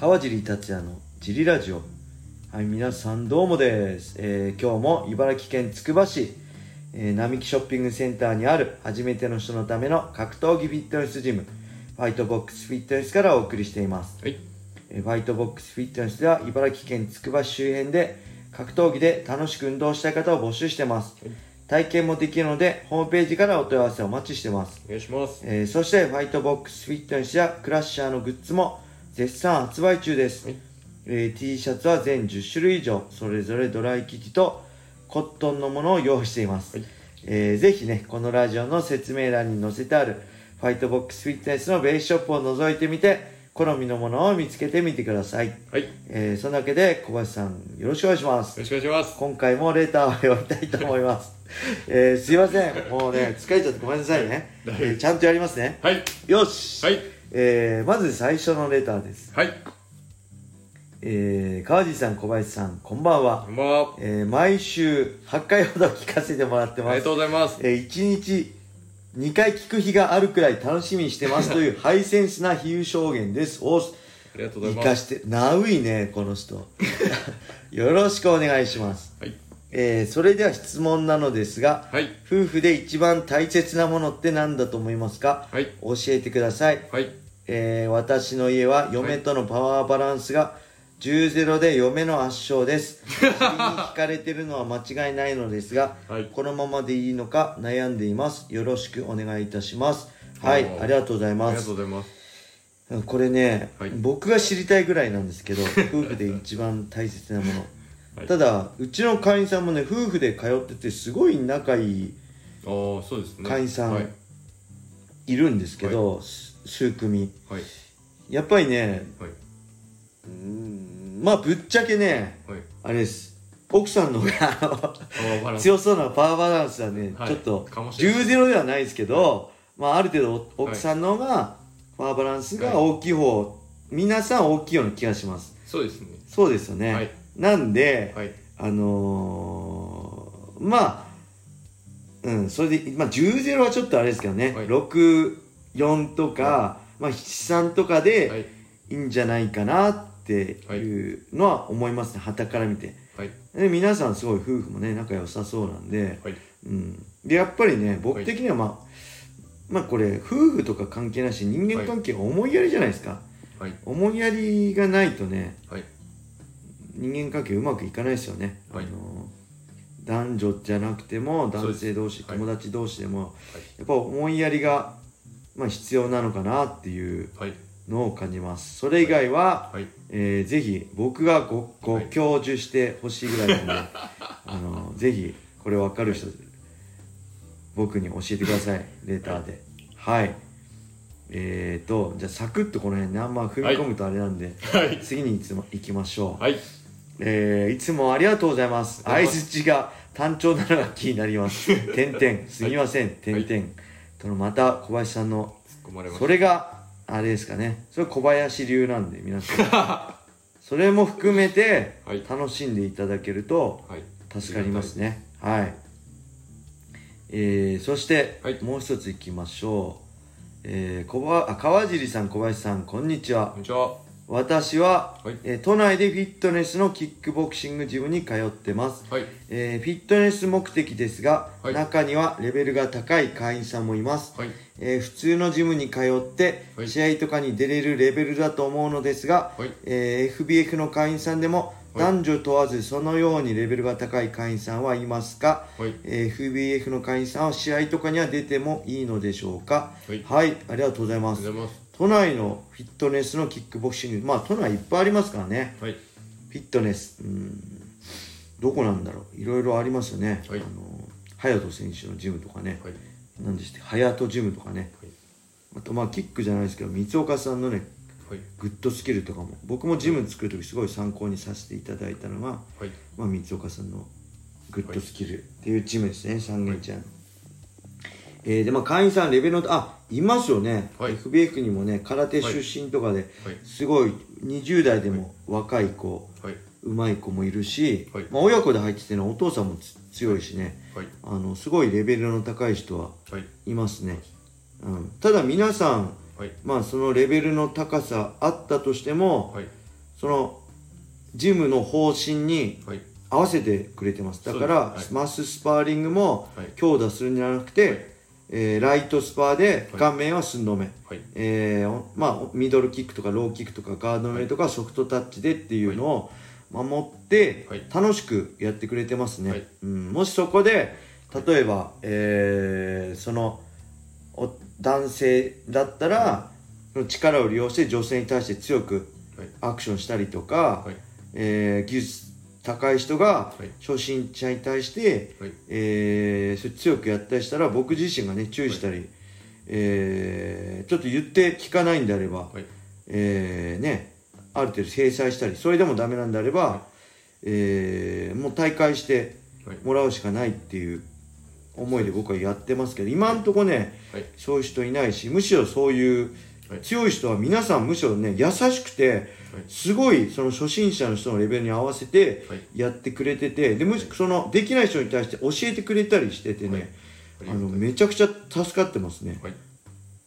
川尻達也のジリラジオ。はい皆さんどうもです、えー今日も茨城県つくば市、えー並木ショッピングセンターにある初めての人のための格闘技フィットネスジムファイトボックスフィットネスからお送りしています。はい。えーファイトボックスフィットネスでは茨城県つくば市周辺で格闘技で楽しく運動したい方を募集してます、体験もできるのでホームページからお問い合わせをお待ちしてます。お願いします。えーそしてファイトボックスフィットネスやクラッシャーのグッズも絶賛発売中です、はい。えー T シャツは全10種類以上それぞれドライ生地とコットンのものを用意しています、はい。えーぜひねこのラジオの説明欄に載せてあるファイトボックスフィットネスのベースショップを覗いてみて好みのものを見つけてみてください、はい。よえーそんなわけで小林さんよろしくお願いします。ろしくお願いします。今回もレターを読みたいと思います、えーすいません。もうね疲れちゃってごめんなさいね、えーちゃんとやりますね。はい。よし、はい。えーまず最初のレターです、はい。えー川地さん小林さんこんばんはこ、んばんは。えー毎週8回ほど聞かせてもらってますありがとうございます。えー、1日2回聞く日があるくらい楽しみにしてますという ハイセンスな比喩証言ですおありがとうござ生います。かしてナウいねこの人 よろしくお願いします、はい。えーそれでは質問なのですがはい。夫婦で一番大切なものって何だと思いますか？はい。教えてくださいはい。えー私の家は嫁とのパワーバランスが10-0で嫁の圧勝です。尻に惹かれてるのは間違いないのですが、はいこのままでいいのか悩んでいます。よろしくお願いいたします。はい、ありがとうございありがます。とうございます。これね、はい僕が知りたいぐらいなんですけど、夫婦で一番大切なもの。はいただ、うちの会員さんもね、夫婦で通っててすごい仲いい。会員さんはい。いるんですけど、す数組。はい。やっぱりね、はい。うーんまあぶっちゃけね、はい。あれです。奥さんの方が。強そうなパワーバランスはね、はいちょっとかもしれない10-0ではないですけど、まあある程度お奥さんの方がパワーバランスが大きい方、皆さん大きいような気がします。そうですね。そうですよね。はいなんで、はい。あのー、まあ、うん、それで、まあ10-0はちょっとあれですけどね、はい6-4とか、まあ7-3とかで、はい。いいんじゃないかなっていうのは思いますね、旗から見て。はい。で皆さんすごい夫婦もね仲良さそうなんで、はい。うん、でやっぱりね僕的にはまあ、まあこれ夫婦とか関係なし人間関係が思いやりじゃないですか、はい。思いやりがないとねはい。人間関係うまくいかないですよね、はいあの男女じゃなくても男性同士、友達同士でも、やっぱ思いやりが、まあ、必要なのかなっていうはい。のを感じます。それ以外は、はい。えーぜひ僕がごごはい。教授してほしいぐらいなんで、あのぜひこれ分かる人僕に教えてください。レターで。はい。えーとじゃあサクッとこの辺ね。あんま踏み込むとあれなんで、はい。次にいつも行きましょう、はい。えーいつもありがとうございます。相づちが単調なのが気になります。点々すみません。点はい。々とのまた小林さんの突っ込まれましそれがあれですかね。それ小林流なんで皆さん。それも含めてはい。楽しんでいただけるとた。はい。助かりますね。はい。えー、そして、はい。もう一ついきましょう。えー、小ばあ川尻さん小林さんこんにちは。こんにちは。私は、はい。えー都内でフィットネスのキックボクシングジムに通ってます。はい。えーフィットネス目的ですが、はい。中にはレベルが高い会員さんもいます、はい。えー普通のジムに通って、はい。試合とかに出れるレベルだと思うのですが、はい。えー FBF の会員さんでもはい。男女問わずそのようにレベルが高い会員さんはいますか、はい。えー FBF の会員さんは試合とかには出てもいいのでしょうか？はい。ありがとうございます都内のフィットネスのキックボクシング。まあ都内いっぱいありますからね。はい。フィットネス。うん。どこなんだろう。いろいろありますよね、はい。あの隼人選手のジムとかね、はい。何でして隼人ジムとかね、はい。あとまあキックじゃないですけど三岡さんのねはい。グッドスキルとかも。僕もジム作る時すごい参考にさせていただいたのが、はい。まあ、三岡さんのグッドスキルっていうチームですね。三軒茶屋の、えーでまあ会員さんレベルのあいますよね、はい。FBF にもね空手出身とかで、はい。すごい20代でも若い子、はい。うまい子もいるし、はい。まあ、親子で入っててねお父さんもつ強いしね。はい。あのすごいレベルの高い人ははい。いますね、うん、ただ皆さんはい。まあそのレベルの高さあったとしても、はい。そのジムの方針にはい。合わせてくれてます。だから、マススパーリングもはい。強打するんじゃなくて、はいえーライトスパーではい。顔面は寸止め、はい。えーまあ、ミドルキックとかローキックとかガードメイとかソフトタッチでっていうのを守ってはい。楽しくやってくれてますね、はい。うん、もしそこで例えば、えーそのお男性だったら、その力を利用して女性に対して強くはい。アクションしたりとか、はい。えー技術高い人がはい。初心者に対して、はい。えーそれ強くやったりしたら僕自身がね注意したり、えーちょっと言って聞かないんであれば、はい。えーねある程度制裁したりそれでもダメなんであれば、はい。えーもう大会してはい。もらうしかないっていう思いで僕はやってますけど今んとこねはい。そういう人いないしむしろそういうはい。強い人は皆さんむしろね優しくてはいすごいその初心者の人のレベルに合わせてはい。やってくれててでむしそのできない人に対して教えてくれたりしててね、あのめちゃくちゃ助かってますね。はい。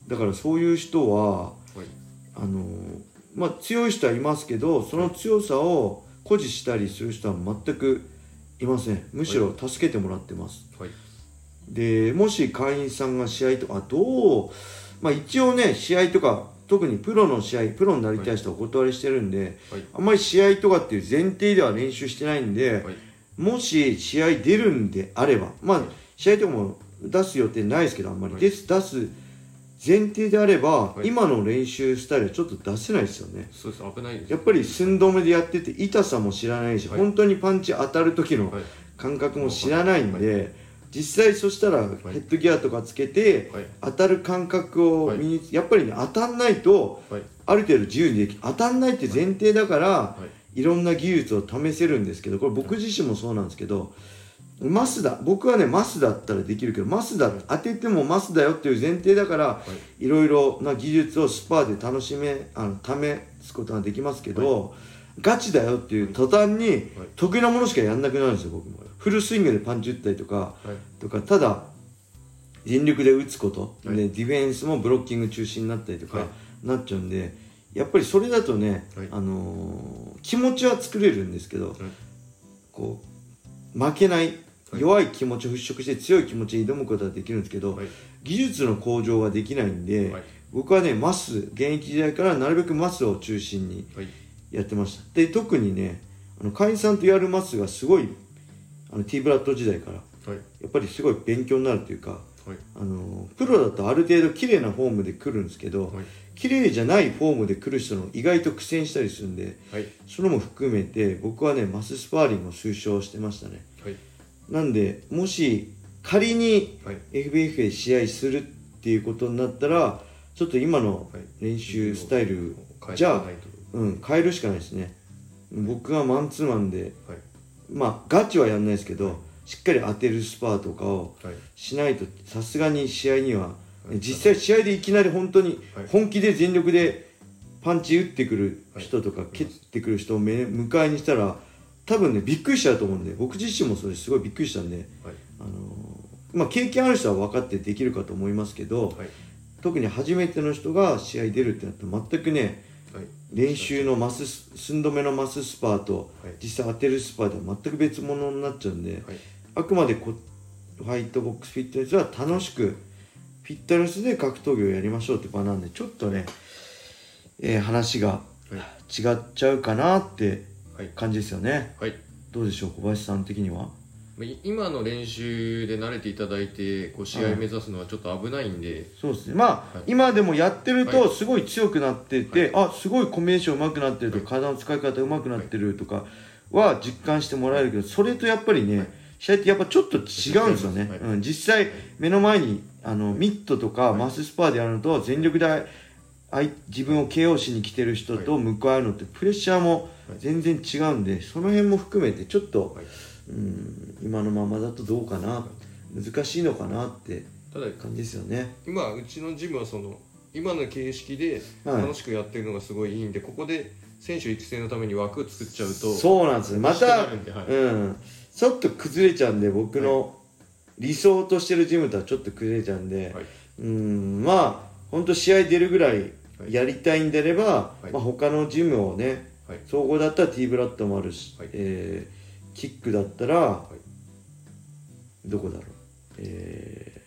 だからそういう人ははい。あのまあ強い人はいますけどその強さを誇示したりする人は全くいません。むしろ助けてもらってます。はい。でもし会員さんが試合とかどうまあ一応ね試合とか特にプロの試合プロになりたい人はお断りしてるんで、はい。あんまり試合とかっていう前提では練習してないんで、はい。もし試合出るんであればまあ試合とかも出す予定ないですけどあんまり、はい。です出す前提であれば、はい。今の練習スタイルはちょっと出せないですよね。そうです。危ないです。やっぱり寸止めでやってて痛さも知らないし、はい。本当にパンチ当たる時のはい。感覚も知らないんで、実際そしたらヘッドギアとかつけて、はい。当たる感覚を身に、やっぱりね当たんないとはい。ある程度自由にでき当たんないって前提だから、はい。いろんな技術を試せるんですけどこれ僕自身もそうなんですけどマスだ僕はねマスだったらできるけどマスだ当ててもマスだよっていう前提だからい。ろいろな技術をスパーで楽しめあの試すことができますけど、ガチだよっていう途端に得意なものしかやんなくなるんですよ僕も。フルスイングでパンチ打ったりとかはい。とかただ全力で打つこと、はい。でディフェンスもブロッキング中心になったりとか、はい。なっちゃうんでやっぱりそれだとね、はい。あのー気持ちは作れるんですけど、こう負けないはい。弱い気持ちを払拭して強い気持ちで挑むことはできるんですけど、はい。技術の向上はできないんで、はい。僕はねマス現役時代からなるべくマスを中心にはいやってました。で特にねあの会員さんとやるマスがすごいあの T ブラッド時代からはい。やっぱりすごい勉強になるというかはい。あのプロだとある程度綺麗なフォームで来るんですけど、はい。綺麗じゃないフォームで来る人の意外と苦戦したりするんではい。それも含めて僕はねマススパーリングを推奨してましたね。はい。なんでもし仮にはい。FBF で試合するっていうことになったらちょっと今のはい。練習スタイルじゃうん変えるしかないですね。僕がマンツーマンではい。まあガチはやんないですけどしっかり当てるスパーとかをはい。しないとさすがに試合にははい。実際試合でいきなり本当にはい。本気で全力でパンチ打ってくる人とかはい。蹴ってくる人を目迎えにしたら多分ねびっくりしちゃうと思うんで僕自身もそれす。ごいびっくりしたんで、はい。あのーまあ、経験ある人は分かってできるかと思いますけどはい。特に初めての人が試合出るってなったら全くねはい練習のマス寸止めのマススパーとはい。実際当てるスパーでは全く別物になっちゃうんで、はい。あくまでこファイトボックスフィットネスは楽しくフィットネスで格闘技をやりましょうって場なんでちょっとね、えー話がはい。違っちゃうかなってはい。感じですよね。はい。どうでしょう小林さん的には？今の練習で慣れていただいてこう試合目指すのはちょっと危ないんで、そうですね。まあ、はい。今でもやってるはとすごい強くなってて、あすごいコンビネーション上手くなってるとか、体の使い方上手くなってるとかは実感してもらえるけどそれとやっぱりね、はい。試合ってやっぱちょっと違うんですよね、はい。うん、実際目の前にあのミットとかはい。マススパーでやるのと全力で自分を KO しに来てる人と向かうのってプレッシャーも全然違うんでその辺も含めてちょっと、はいうん、今のままだとどうかな難しいのかなってただ感じですよね。今うちのジムはその今の形式ではい。楽しくやってるのがすごいいいんで、ここで選手育成のために枠作っちゃうとそうなんです。よまた、はい。うん、ちょっと崩れちゃうんで僕の理想としてるジムとはちょっと崩れちゃうんで、はい。うんまあ本当試合出るぐらいやりたいんであれば、い。まあ、他のジムをね、はい。総合だったら T ブラッドもあるし、はい。えーキックだったら、はいどこだろう、えー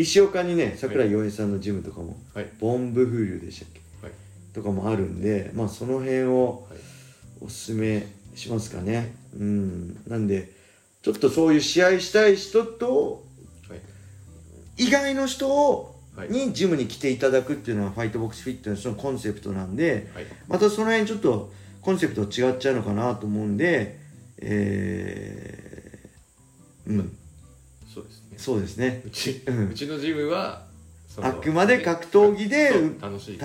石岡にね桜井洋平さんのジムとかも、はい。ボンブフールでしたっけ、はい。とかもあるんでまあその辺をはい。おすすめしますかね。うん。なんでちょっとそういう試合したい人とはい。以外の人をはい。にジムに来ていただくっていうのはファイトボックスフィットネスのコンセプトなんではい。またその辺ちょっとコンセプト違っちゃうのかなと思うんでえー、うん。そうですね。そうですね。うちうちのジムはあくまで格闘技で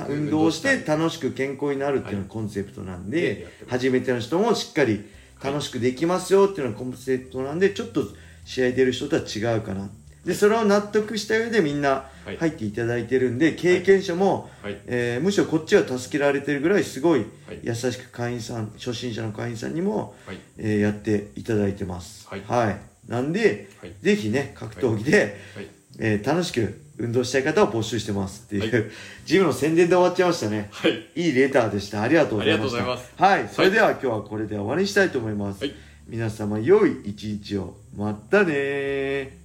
運動してた楽しく健康になるっていうのがコンセプトなんで、初めての人もしっかり楽しくできますよっていうのがコンセプトなんでちょっと試合出る人とは違うかなでそれを納得した上でみんなはい。入っていただいてるんで経験者も、はい。えーむしろこっちは助けられてるぐらいすごいはい。優しく会員さん初心者の会員さんにも、はい。えーやっていただいてます。はい。なんで、はい。ぜひね格闘技で、はい。えー楽しく運動したい方を募集してますっていう、はい。ジムの宣伝で終わっちゃいましたね。はい。いいレターでした。ありがとうございました。ありがとうございます。はい。それでは今日はこれで終わりにしたいと思います、はい。皆様良い一日を。またねー